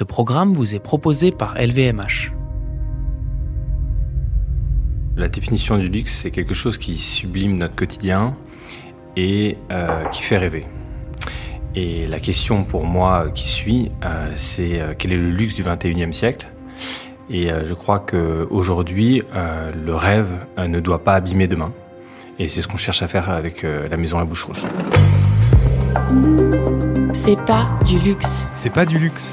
Ce programme vous est proposé par LVMH. La définition du luxe, c'est quelque chose qui sublime notre quotidien et euh, qui fait rêver. Et la question pour moi qui suit, euh, c'est euh, quel est le luxe du 21e siècle? Et je crois qu'aujourd'hui, le rêve ne doit pas abîmer demain. Et c'est ce qu'on cherche à faire avec la maison La Bouche Rouge. C'est pas du luxe. C'est pas du luxe.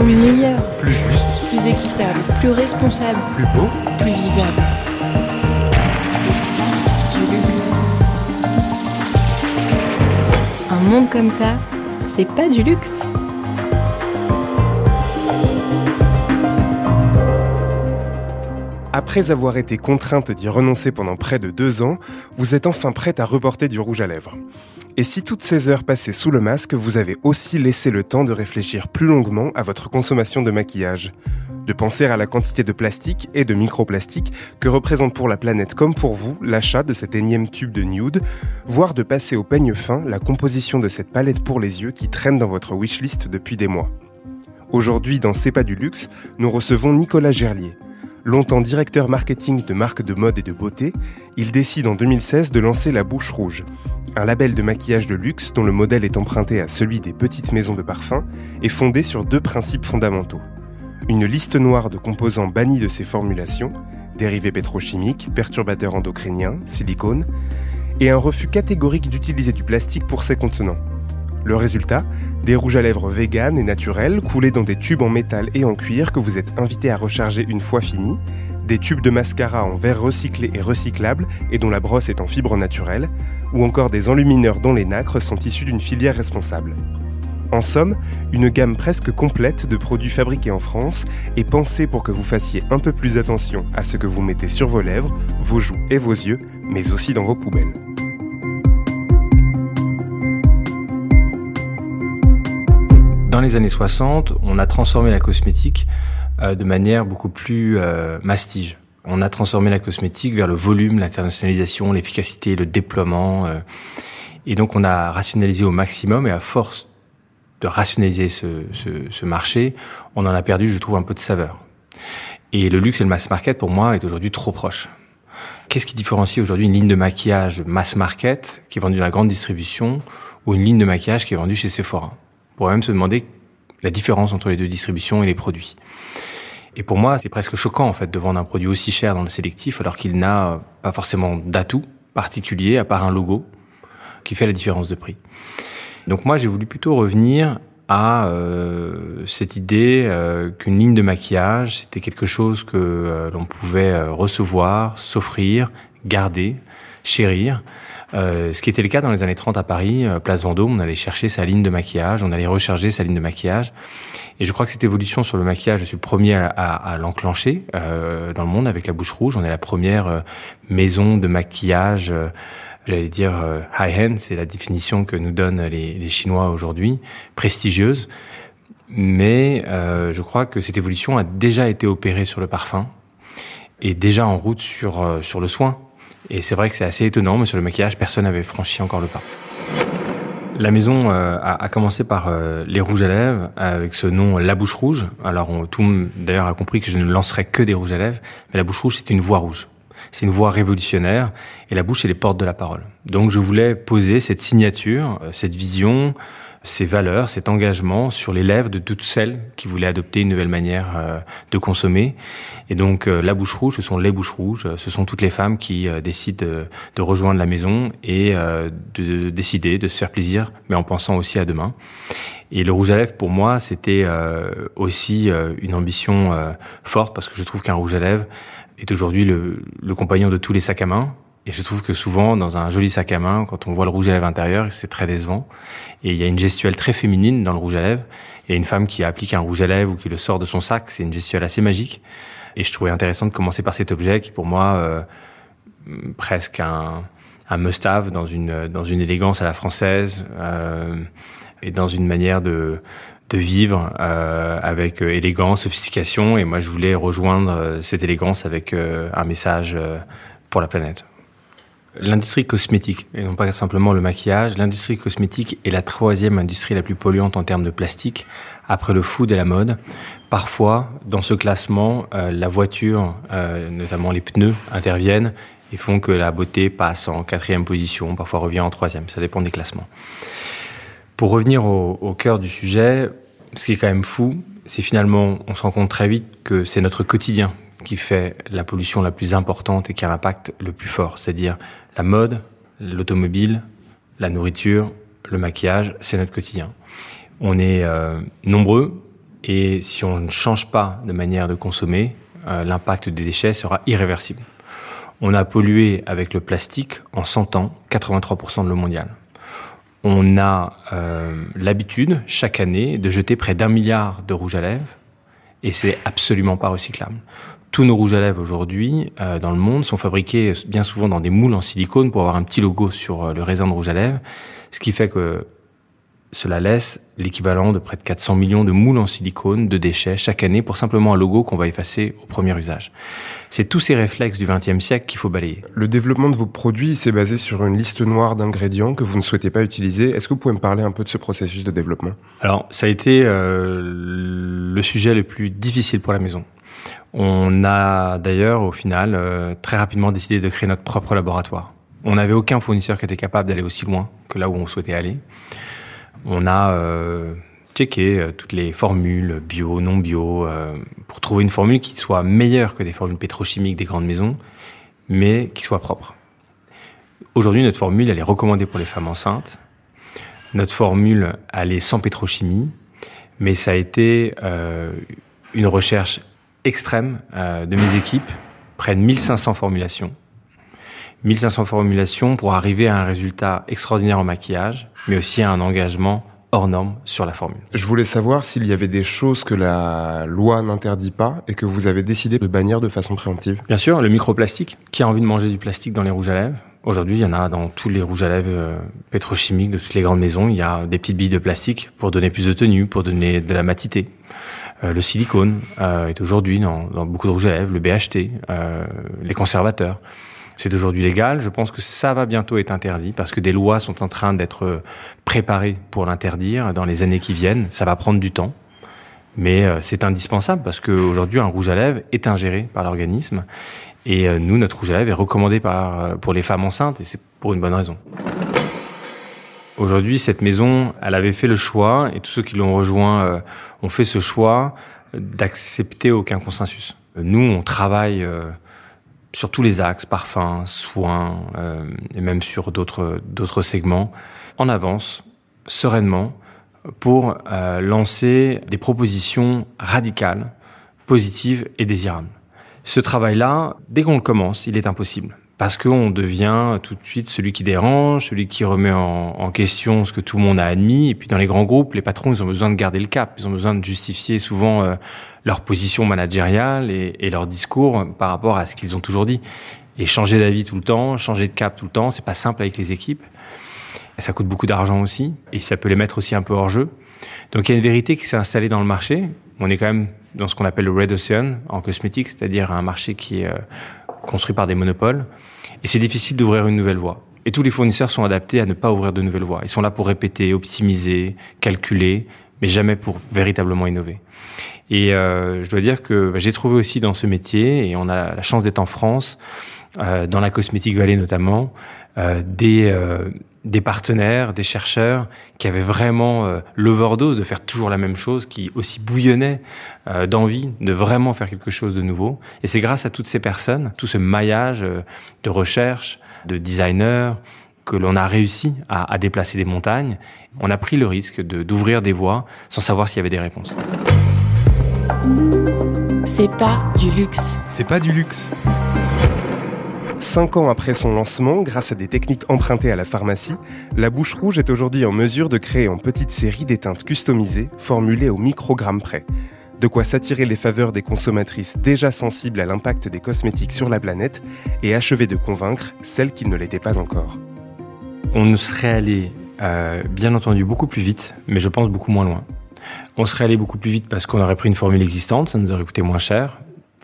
Monde meilleur, Plus juste, plus équitable, plus responsable, plus beau. plus vivable. Un monde comme ça, c'est pas du luxe. Après avoir été contrainte d'y renoncer pendant près de deux ans, vous êtes enfin prête à reporter du rouge à lèvres. Et si toutes ces heures passées sous le masque, vous avez aussi laissé le temps de réfléchir plus longuement à votre consommation de maquillage, de penser à la quantité de plastique et de microplastique que représente pour la planète comme pour vous l'achat de cet énième tube de nude, voire de passer au peigne fin la composition de cette palette pour les yeux qui traîne dans votre wishlist depuis des mois. Aujourd'hui, dans C'est pas du luxe, nous recevons Nicolas Gerlier. Longtemps directeur marketing de marques de mode et de beauté, il décide en 2016 de lancer La Bouche Rouge, un label de maquillage de luxe dont le modèle est emprunté à celui des petites maisons de parfum et fondé sur deux principes fondamentaux. Une liste noire de composants bannis de ces formulations, dérivés pétrochimiques, perturbateurs endocriniens, silicone, et un refus catégorique d'utiliser du plastique pour ces contenants. Le résultat Des rouges à lèvres véganes et naturels coulés dans des tubes en métal et en cuir que vous êtes invité à recharger une fois fini, des tubes de mascara en verre recyclé et recyclable et dont la brosse est en fibre naturelle, ou encore des enlumineurs dont les nacres sont issus d'une filière responsable. En somme, une gamme presque complète de produits fabriqués en France et pensée pour que vous fassiez un peu plus attention à ce que vous mettez sur vos lèvres, vos joues et vos yeux, mais aussi dans vos poubelles. Dans les années 60, on a transformé la cosmétique euh, de manière beaucoup plus euh, mastige. On a transformé la cosmétique vers le volume, l'internationalisation, l'efficacité, le déploiement. euh, et donc on a rationalisé au maximum et à force de rationaliser ce, ce, ce marché, on en a perdu, je trouve, un peu de saveur. Et le luxe et le mass market, pour moi, est aujourd'hui trop proche. Qu'est-ce qui différencie aujourd'hui une ligne de maquillage mass market qui est vendue dans la grande distribution ou une ligne de maquillage qui est vendue chez Sephora? Pourrait même se demander la différence entre les deux distributions et les produits. Et pour moi, c'est presque choquant en fait de vendre un produit aussi cher dans le sélectif alors qu'il n'a pas forcément d'atout particulier à part un logo qui fait la différence de prix. Donc moi, j'ai voulu plutôt revenir à euh, cette idée euh, qu'une ligne de maquillage, c'était quelque chose que euh, l'on pouvait recevoir, s'offrir, garder, chérir. Euh, ce qui était le cas dans les années 30 à Paris, euh, Place Vendôme, on allait chercher sa ligne de maquillage, on allait recharger sa ligne de maquillage. Et je crois que cette évolution sur le maquillage, je suis le premier à, à- à l'enclencher euh, dans le monde avec la bouche rouge. On est la première euh, maison de maquillage, j'allais dire high-end, c'est la définition que nous donnent les, les Chinois aujourd'hui, prestigieuse. Mais je crois que cette évolution a déjà été opérée sur le parfum et déjà en route sur, sur le soin. Et c'est vrai que c'est assez étonnant, mais sur le maquillage, personne n'avait franchi encore le pas. La maison euh, a, a commencé par euh, les rouges à lèvres avec ce nom La Bouche Rouge. Alors tout d'ailleurs a compris que je ne lancerai que des rouges à lèvres, mais la bouche rouge c'est une voie rouge. C'est une voie révolutionnaire et la bouche c'est les portes de la parole. Donc je voulais poser cette signature, euh, cette vision, ces valeurs, cet engagement sur les lèvres de toutes celles qui voulaient adopter une nouvelle manière euh, de consommer. Et donc euh, la bouche rouge, ce sont les bouches rouges, euh, ce sont toutes les femmes qui décident de, rejoindre la maison et de, de décider de se faire plaisir, mais en pensant aussi à demain. Et le rouge à lèvres, pour moi, c'était aussi une ambition forte parce que je trouve qu'un rouge à lèvres est aujourd'hui le, le compagnon de tous les sacs à main. Et je trouve que souvent, dans un joli sac à main, quand on voit le rouge à lèvres intérieur, c'est très décevant. Et il y a une gestuelle très féminine dans le rouge à lèvres. A une femme qui applique un rouge à lèvres ou qui le sort de son sac. C'est une gestuelle assez magique. Et je trouvais intéressant de commencer par cet objet qui, pour moi, euh, presque un, un must-have dans une, élégance à la française euh, et dans une manière de, vivre euh, avec euh, élégance, sophistication. Et moi, je voulais rejoindre cette élégance avec un message pour la planète. L'industrie cosmétique, et non pas simplement le maquillage, l'industrie cosmétique est la troisième industrie la plus polluante en termes de plastique, après le food et la mode. Parfois, dans ce classement, euh, la voiture, euh, notamment les pneus, interviennent et font que la beauté passe en quatrième position, parfois revient en troisième, ça dépend des classements. Pour revenir au, au cœur du sujet, ce qui est quand même fou, c'est finalement, on se rend compte très vite que c'est notre quotidien qui fait la pollution la plus importante et qui a l'impact le plus fort, c'est-à-dire la mode, l'automobile, la nourriture, le maquillage, c'est notre quotidien. On est euh, nombreux et si on ne change pas de manière de consommer, euh, l'impact des déchets sera irréversible. On a pollué avec le plastique en 100 ans 83% de l'eau mondiale. On a euh, l'habitude chaque année de jeter près d'un milliard de rouge à lèvres et c'est absolument pas recyclable. Tous nos rouges à lèvres aujourd'hui euh, dans le monde sont fabriqués bien souvent dans des moules en silicone pour avoir un petit logo sur euh, le raisin de rouge à lèvres, ce qui fait que cela laisse l'équivalent de près de 400 millions de moules en silicone de déchets chaque année pour simplement un logo qu'on va effacer au premier usage. C'est tous ces réflexes du XXe siècle qu'il faut balayer. Le développement de vos produits s'est basé sur une liste noire d'ingrédients que vous ne souhaitez pas utiliser. Est-ce que vous pouvez me parler un peu de ce processus de développement? Alors, ça a été euh, le sujet le plus difficile pour la maison. On a d'ailleurs, au final, euh, très rapidement décidé de créer notre propre laboratoire. On n'avait aucun fournisseur qui était capable d'aller aussi loin que là où on souhaitait aller. On a euh, checké euh, toutes les formules bio, non bio, euh, pour trouver une formule qui soit meilleure que des formules pétrochimiques des grandes maisons, mais qui soit propre. Aujourd'hui, notre formule, elle est recommandée pour les femmes enceintes. Notre formule, elle est sans pétrochimie, mais ça a été euh, une recherche extrême euh, de mes équipes, de 1500 formulations. 1500 formulations pour arriver à un résultat extraordinaire en maquillage, mais aussi à un engagement hors norme sur la formule. Je voulais savoir s'il y avait des choses que la loi n'interdit pas et que vous avez décidé de bannir de façon préemptive. Bien sûr, le microplastique. Qui a envie de manger du plastique dans les rouges à lèvres? Aujourd'hui, il y en a dans tous les rouges à lèvres euh, pétrochimiques de toutes les grandes maisons. Il y a des petites billes de plastique pour donner plus de tenue, pour donner de la matité. Euh, le silicone euh, est aujourd'hui dans, dans, beaucoup de rouges à lèvres, le BHT, euh, les conservateurs. C'est aujourd'hui légal. Je pense que ça va bientôt être interdit parce que des lois sont en train d'être préparées pour l'interdire dans les années qui viennent. Ça va prendre du temps. Mais c'est indispensable parce qu'aujourd'hui, un rouge à lèvres est ingéré par l'organisme. Et nous, notre rouge à lèvres est recommandé par, pour les femmes enceintes et c'est pour une bonne raison. Aujourd'hui, cette maison, elle avait fait le choix, et tous ceux qui l'ont rejoint euh, ont fait ce choix d'accepter aucun consensus. Nous, on travaille euh, sur tous les axes, parfums, soins, euh, et même sur d'autres d'autres segments, en avance, sereinement, pour lancer des propositions radicales, positives et désirables. Ce travail-là, dès qu'on le commence, il est impossible parce qu'on devient tout de suite celui qui dérange, celui qui remet en, question ce que tout le monde a admis. Et puis dans les grands groupes, les patrons, ils ont besoin de garder le cap, ils ont besoin de justifier souvent euh, leur position managériale et, et, leur discours par rapport à ce qu'ils ont toujours dit. Et changer d'avis tout le temps, changer de cap tout le temps, c'est pas simple avec les équipes. Ça coûte beaucoup d'argent aussi, et ça peut les mettre aussi un peu hors jeu. Donc il y a une vérité qui s'est installée dans le marché. On est quand même dans ce qu'on appelle le Red Ocean en cosmétique, c'est-à-dire un marché qui est euh, construit par des monopoles. Et c'est difficile d'ouvrir une nouvelle voie. Et tous les fournisseurs sont adaptés à ne pas ouvrir de nouvelles voies. Ils sont là pour répéter, optimiser, calculer, mais jamais pour véritablement innover. Et euh, je dois dire que bah, j'ai trouvé aussi dans ce métier, et on a la chance d'être en France, euh, dans la cosmétique vallée notamment, des, des partenaires, des chercheurs qui avaient vraiment euh, l'overdose de faire toujours la même chose, qui aussi bouillonnaient euh, d'envie de vraiment faire quelque chose de nouveau. Et c'est grâce à toutes ces personnes, tout ce maillage euh, de recherche, de designers, que l'on a réussi à, à, déplacer des montagnes. On a pris le risque d'ouvrir des voies sans savoir s'il y avait des réponses. C'est pas du luxe. C'est pas du luxe. Cinq ans après son lancement, grâce à des techniques empruntées à la pharmacie, la Bouche Rouge est aujourd'hui en mesure de créer en petite série des teintes customisées, formulées au microgramme près. De quoi s'attirer les faveurs des consommatrices déjà sensibles à l'impact des cosmétiques sur la planète et achever de convaincre celles qui ne l'étaient pas encore. On ne serait allé, euh, bien entendu, beaucoup plus vite, mais je pense beaucoup moins loin. On serait allé beaucoup plus vite parce qu'on aurait pris une formule existante, ça nous aurait coûté moins cher,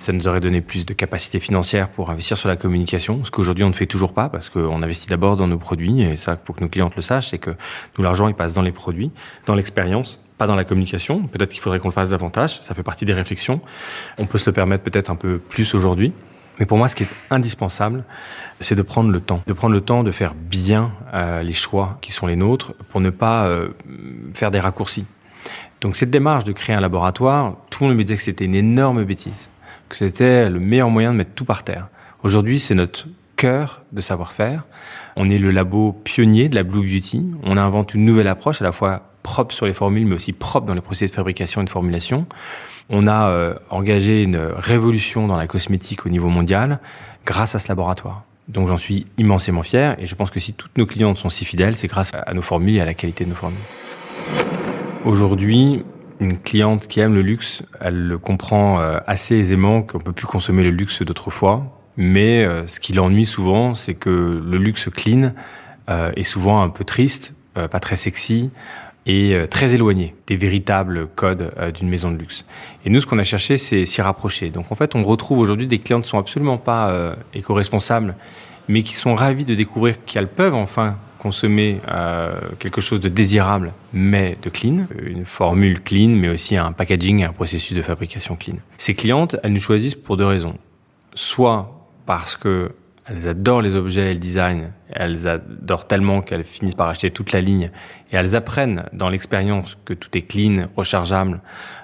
Ça nous aurait donné plus de capacité financière pour investir sur la communication, ce qu'aujourd'hui on ne fait toujours pas parce qu'on investit d'abord dans nos produits et ça, faut que nos clients le sachent, c'est que nous l'argent il passe dans les produits, dans l'expérience, pas dans la communication. Peut-être qu'il faudrait qu'on le fasse davantage. Ça fait partie des réflexions. On peut se le permettre peut-être un peu plus aujourd'hui. Mais pour moi, ce qui est indispensable, c'est de prendre le temps, de prendre le temps de faire bien euh, les choix qui sont les nôtres pour ne pas euh, faire des raccourcis. Donc cette démarche de créer un laboratoire, tout le monde me disait que c'était une énorme bêtise que c'était le meilleur moyen de mettre tout par terre. Aujourd'hui, c'est notre cœur de savoir-faire. On est le labo pionnier de la Blue Beauty. On invente une nouvelle approche à la fois propre sur les formules, mais aussi propre dans les procédés de fabrication et de formulation. On a euh, engagé une révolution dans la cosmétique au niveau mondial grâce à ce laboratoire. Donc j'en suis immensément fier et je pense que si toutes nos clientes sont si fidèles, c'est grâce à nos formules et à la qualité de nos formules. Aujourd'hui, une cliente qui aime le luxe, elle le comprend euh, assez aisément qu'on peut plus consommer le luxe d'autrefois. Mais euh, ce qui l'ennuie souvent, c'est que le luxe clean euh, est souvent un peu triste, pas très sexy et très éloigné des véritables codes d'une maison de luxe. Et nous, ce qu'on a cherché, c'est s'y rapprocher. Donc en fait, on retrouve aujourd'hui des clientes qui sont absolument pas éco-responsables, mais qui sont ravis de découvrir qu'elles peuvent enfin consommer euh, quelque chose de désirable mais de clean, une formule clean mais aussi un packaging et un processus de fabrication clean. Ces clientes, elles nous choisissent pour deux raisons. Soit parce que elles adorent les objets et le design, elles adorent tellement qu'elles finissent par acheter toute la ligne et elles apprennent dans l'expérience que tout est clean, rechargeable,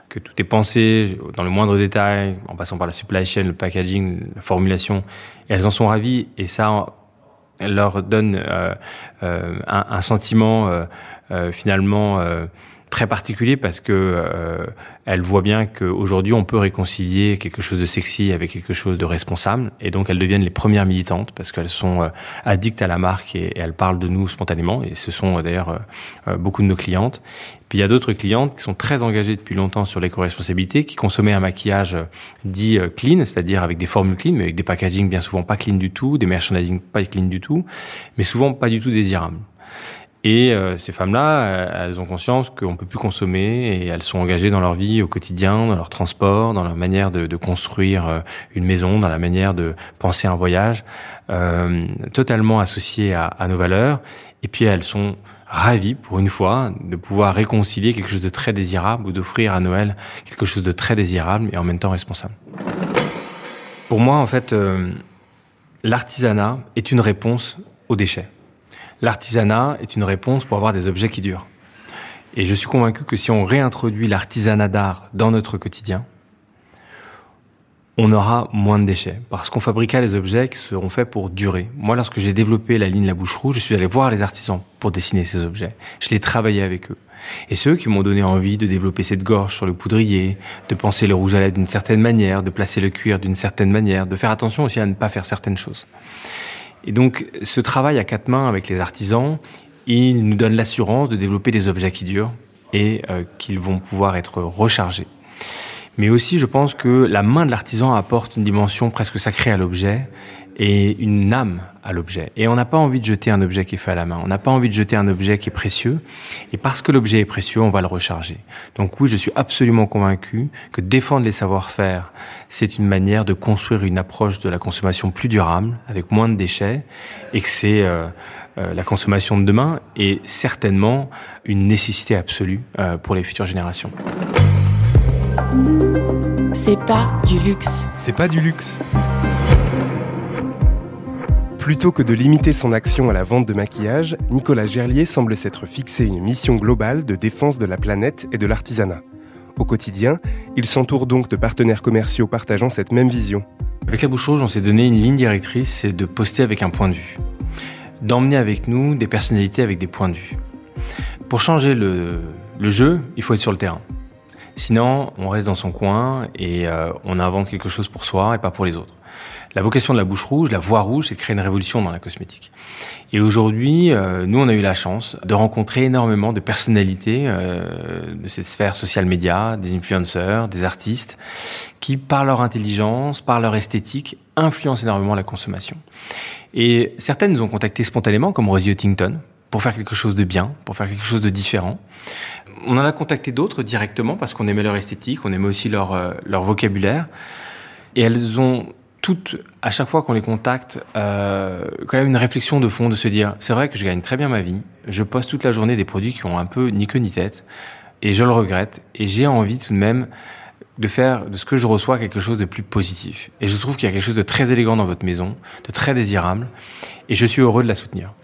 que tout est pensé dans le moindre détail, en passant par la supply chain, le packaging, la formulation, et elles en sont ravies et ça leur donne euh, euh, un, un, sentiment euh, finalement très particulier parce que euh, elle voit bien qu'aujourd'hui on peut réconcilier quelque chose de sexy avec quelque chose de responsable et donc elles deviennent les premières militantes parce qu'elles sont euh, addictes à la marque et, elles parlent de nous spontanément et ce sont euh, d'ailleurs euh, beaucoup de nos clientes. Puis il y a d'autres clientes qui sont très engagées depuis longtemps sur l'éco-responsabilité, qui consommaient un maquillage dit clean, c'est-à-dire avec des formules clean, mais avec des packaging bien souvent pas clean du tout, des merchandising pas clean du tout, mais souvent pas du tout désirables. Et euh, ces femmes-là, euh, elles ont conscience qu'on peut plus consommer et elles sont engagées dans leur vie au quotidien, dans leur transport, dans leur manière de, de construire euh, une maison, dans la manière de penser un voyage, euh, totalement associées à, à, nos valeurs. Et puis elles sont ravies, pour une fois, de pouvoir réconcilier quelque chose de très désirable ou d'offrir à Noël quelque chose de très désirable et en même temps responsable. Pour moi, en fait, l'artisanat est une réponse aux déchets. L'artisanat est une réponse pour avoir des objets qui durent. Et je suis convaincu que si on réintroduit l'artisanat d'art dans notre quotidien, on aura moins de déchets parce qu'on fabriquera des objets qui seront faits pour durer. Moi, lorsque j'ai développé la ligne La Bouche Rouge, je suis allé voir les artisans pour dessiner ces objets. Je l'ai travaillé avec eux. Et ceux qui m'ont donné envie de développer cette gorge sur le poudrier, de penser le rouge à lèvres d'une certaine manière, de placer le cuir d'une certaine manière, de faire attention aussi à ne pas faire certaines choses. Et donc, ce travail à quatre mains avec les artisans, il nous donne l'assurance de développer des objets qui durent et euh, qu'ils vont pouvoir être rechargés. Mais aussi, je pense que la main de l'artisan apporte une dimension presque sacrée à l'objet et une âme à l'objet. Et on n'a pas envie de jeter un objet qui est fait à la main. On n'a pas envie de jeter un objet qui est précieux. Et parce que l'objet est précieux, on va le recharger. Donc oui, je suis absolument convaincu que défendre les savoir-faire, c'est une manière de construire une approche de la consommation plus durable, avec moins de déchets, et que c'est euh, euh, la consommation de demain et certainement une nécessité absolue euh, pour les futures générations. C'est pas du luxe. C'est pas du luxe. Plutôt que de limiter son action à la vente de maquillage, Nicolas Gerlier semble s'être fixé une mission globale de défense de la planète et de l'artisanat. Au quotidien, il s'entoure donc de partenaires commerciaux partageant cette même vision. Avec la bouche rouge, on s'est donné une ligne directrice, c'est de poster avec un point de vue. D'emmener avec nous des personnalités avec des points de vue. Pour changer le, jeu, il faut être sur le terrain. Sinon, on reste dans son coin et euh, on invente quelque chose pour soi et pas pour les autres. La vocation de la bouche rouge, la voix rouge, c'est créer une révolution dans la cosmétique. Et aujourd'hui, euh, nous, on a eu la chance de rencontrer énormément de personnalités euh, de cette sphère social média, des influenceurs, des artistes, qui, par leur intelligence, par leur esthétique, influencent énormément la consommation. Et certaines nous ont contactés spontanément, comme Rosie Huntington, pour faire quelque chose de bien, pour faire quelque chose de différent. On en a contacté d'autres directement parce qu'on aimait leur esthétique, on aimait aussi leur, euh, leur vocabulaire. Et elles ont toutes, à chaque fois qu'on les contacte, euh, quand même une réflexion de fond de se dire, c'est vrai que je gagne très bien ma vie, je poste toute la journée des produits qui ont un peu ni queue ni tête, et je le regrette, et j'ai envie tout de même de faire de ce que je reçois quelque chose de plus positif. Et je trouve qu'il y a quelque chose de très élégant dans votre maison, de très désirable, et je suis heureux de la soutenir.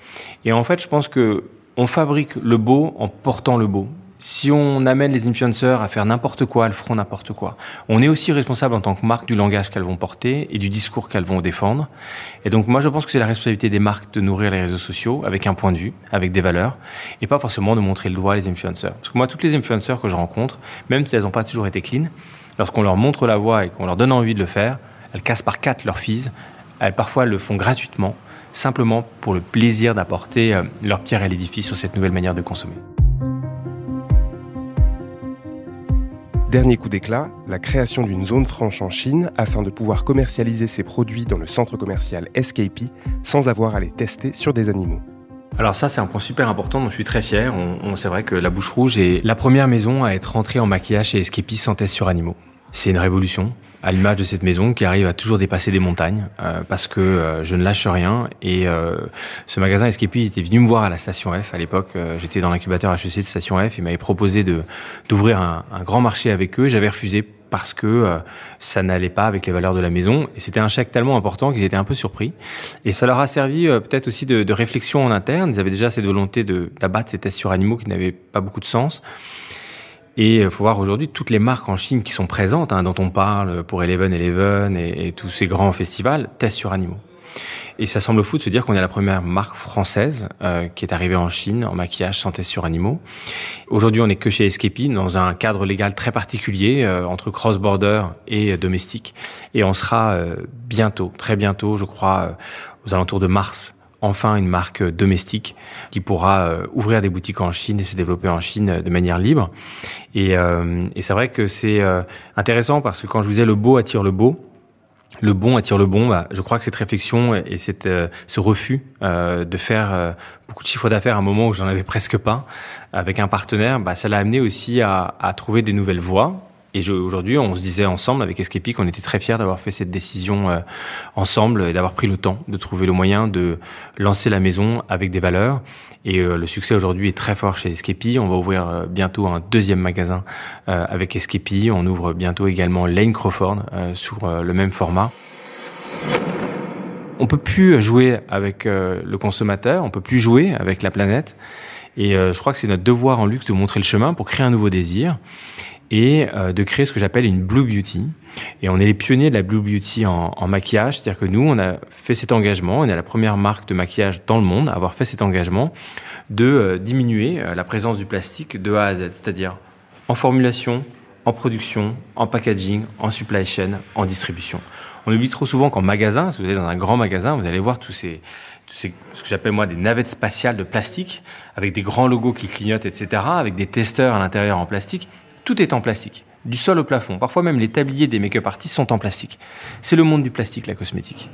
Et en fait, je pense que on fabrique le beau en portant le beau si on amène les influenceurs à faire n'importe quoi, elles feront n'importe quoi. On est aussi responsable en tant que marque du langage qu'elles vont porter et du discours qu'elles vont défendre. Et donc moi je pense que c'est la responsabilité des marques de nourrir les réseaux sociaux avec un point de vue, avec des valeurs, et pas forcément de montrer le doigt les influenceurs. Parce que moi toutes les influenceurs que je rencontre, même si elles n'ont pas toujours été clean, lorsqu'on leur montre la voie et qu'on leur donne envie de le faire, elles cassent par quatre leurs fees. Elles parfois le font gratuitement, simplement pour le plaisir d'apporter euh, leur pierre à l'édifice sur cette nouvelle manière de consommer. Dernier coup d'éclat, la création d'une zone franche en Chine afin de pouvoir commercialiser ses produits dans le centre commercial SKP sans avoir à les tester sur des animaux. Alors ça, c'est un point super important dont je suis très fier. C'est vrai que la Bouche Rouge est la première maison à être rentrée en maquillage chez SKP sans test sur animaux. C'est une révolution à l'image de cette maison qui arrive à toujours dépasser des montagnes euh, parce que euh, je ne lâche rien. Et euh, ce magasin Escape était venu me voir à la station F à l'époque. J'étais dans l'incubateur HEC de station F. Il m'avait proposé de d'ouvrir un, un, grand marché avec eux. J'avais refusé parce que ça n'allait pas avec les valeurs de la maison. Et c'était un chèque tellement important qu'ils étaient un peu surpris. Et ça leur a servi peut-être aussi de, de, réflexion en interne. Ils avaient déjà cette volonté de d'abattre ces tests sur animaux qui n'avaient pas beaucoup de sens et il euh, faut voir aujourd'hui toutes les marques en Chine qui sont présentes, hein, dont on parle pour Eleven Eleven et, tous ces grands festivals, testent sur animaux. Et ça semble fou de se dire qu'on est la première marque française euh, qui est arrivée en Chine en maquillage sans test sur animaux. Aujourd'hui, on n'est que chez Escapi dans un cadre légal très particulier euh, entre cross-border et domestique. Et on sera bientôt, très bientôt, je crois, aux alentours de mars, enfin une marque domestique qui pourra euh, ouvrir des boutiques en Chine et se développer en Chine de manière libre. Et, euh, et c'est vrai que c'est euh, intéressant parce que quand je vous disais le beau attire le beau, le bon attire le bon. Bah, je crois que cette réflexion et cette, ce refus de faire beaucoup de chiffres d'affaires à un moment où j'en avais presque pas avec un partenaire, bah, ça l'a amené aussi à, à trouver des nouvelles voies et aujourd'hui, on se disait ensemble avec Escapi qu'on était très fiers d'avoir fait cette décision euh, ensemble et d'avoir pris le temps de trouver le moyen de lancer la maison avec des valeurs. Et euh, le succès aujourd'hui est très fort chez Escapi. On va ouvrir euh, bientôt un deuxième magasin avec Escapi. On ouvre bientôt également Lane Crawford sur le même format. On peut plus jouer avec le consommateur, on peut plus jouer avec la planète. Et je crois que c'est notre devoir en luxe de montrer le chemin pour créer un nouveau désir et euh, de créer ce que j'appelle une Blue Beauty. Et on est les pionniers de la Blue Beauty en, en maquillage, c'est-à-dire que nous, on a fait cet engagement, on est la première marque de maquillage dans le monde à avoir fait cet engagement de euh, diminuer euh, la présence du plastique de A à Z, c'est-à-dire en formulation, en production, en packaging, en supply chain, en distribution. On oublie trop souvent qu'en magasin, si vous allez dans un grand magasin, vous allez voir tous ces, tous ces ce que j'appelle moi des navettes spatiales de plastique, avec des grands logos qui clignotent, etc., avec des testeurs à l'intérieur en plastique. Tout est en plastique, du sol au plafond. Parfois même les tabliers des make-up artistes sont en plastique. C'est le monde du plastique, la cosmétique.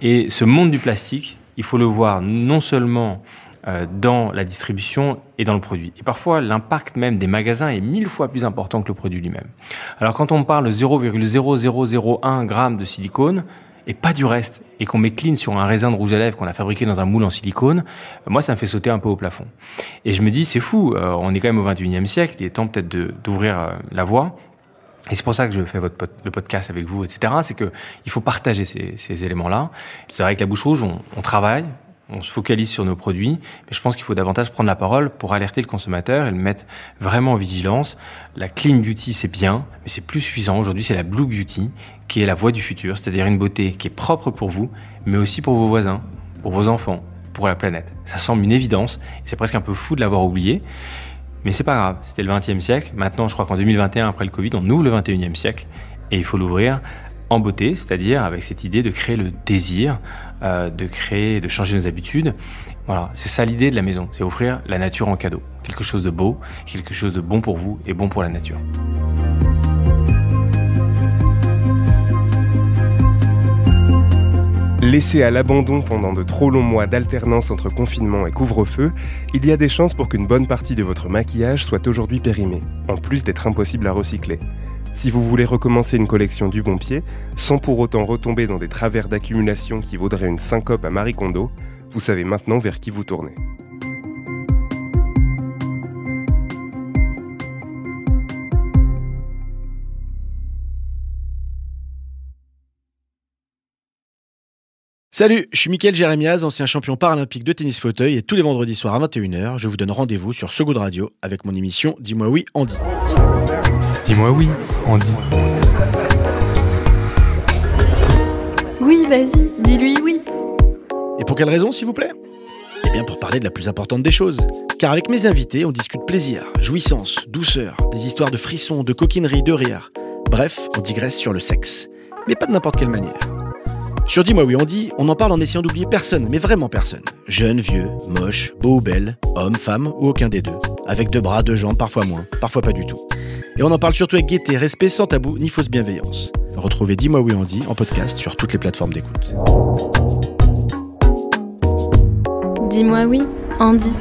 Et ce monde du plastique, il faut le voir non seulement euh, dans la distribution et dans le produit. Et parfois, l'impact même des magasins est mille fois plus important que le produit lui-même. Alors quand on parle de 0,0001 g de silicone, et pas du reste, et qu'on met clean sur un raisin de rouge à lèvres qu'on a fabriqué dans un moule en silicone, moi ça me fait sauter un peu au plafond. Et je me dis, c'est fou, euh, on est quand même au 21e siècle, il est temps peut-être d'ouvrir euh, la voie. Et c'est pour ça que je fais votre, le podcast avec vous, etc. C'est que il faut partager ces, éléments-là. C'est vrai que la bouche rouge, on travaille, on se focalise sur nos produits, mais je pense qu'il faut davantage prendre la parole pour alerter le consommateur et le mettre vraiment en vigilance. La clean beauty, c'est bien, mais c'est plus suffisant. Aujourd'hui, c'est la blue beauty qui est la voie du futur, c'est-à-dire une beauté qui est propre pour vous, mais aussi pour vos voisins, pour vos enfants, pour la planète. Ça semble une évidence, et c'est presque un peu fou de l'avoir oublié. Mais c'est pas grave, c'était le 20e siècle. Maintenant, je crois qu'en 2021, après le Covid, on ouvre le 21e siècle et il faut l'ouvrir en beauté, c'est-à-dire avec cette idée de créer le désir, euh, de créer, de changer nos habitudes. Voilà, c'est ça l'idée de la maison, c'est offrir la nature en cadeau, quelque chose de beau, quelque chose de bon pour vous et bon pour la nature. Laissé à l'abandon pendant de trop longs mois d'alternance entre confinement et couvre-feu, il y a des chances pour qu'une bonne partie de votre maquillage soit aujourd'hui périmé, en plus d'être impossible à recycler. Si vous voulez recommencer une collection du bon pied, sans pour autant retomber dans des travers d'accumulation qui vaudraient une syncope à Marie Kondo, vous savez maintenant vers qui vous tournez. Salut, je suis Mickaël Jérémiaz, ancien champion paralympique de tennis fauteuil et tous les vendredis soirs à 21h, je vous donne rendez-vous sur So Good Radio avec mon émission Dis-moi oui, Andy. Dis-moi oui, Andy. Oui, vas-y, dis-lui oui. Et pour quelle raison, s'il vous plaît? Eh bien pour parler de la plus importante des choses. Car avec mes invités, on discute plaisir, jouissance, douceur, des histoires de frissons, de coquinerie, de rire. Bref, on digresse sur le sexe. Mais pas de n'importe quelle manière. Sur Dis-moi oui on dit, on en parle en essayant d'oublier personne, mais vraiment personne. Jeune, vieux, moche, beau ou belle, homme, femme ou aucun des deux. Avec deux bras, deux jambes, parfois moins, parfois pas du tout. Et on en parle surtout avec gaieté, respect, sans tabou, ni fausse bienveillance. Retrouvez Dis-moi oui on dit en podcast sur toutes les plateformes d'écoute. Dis-moi oui, Andy.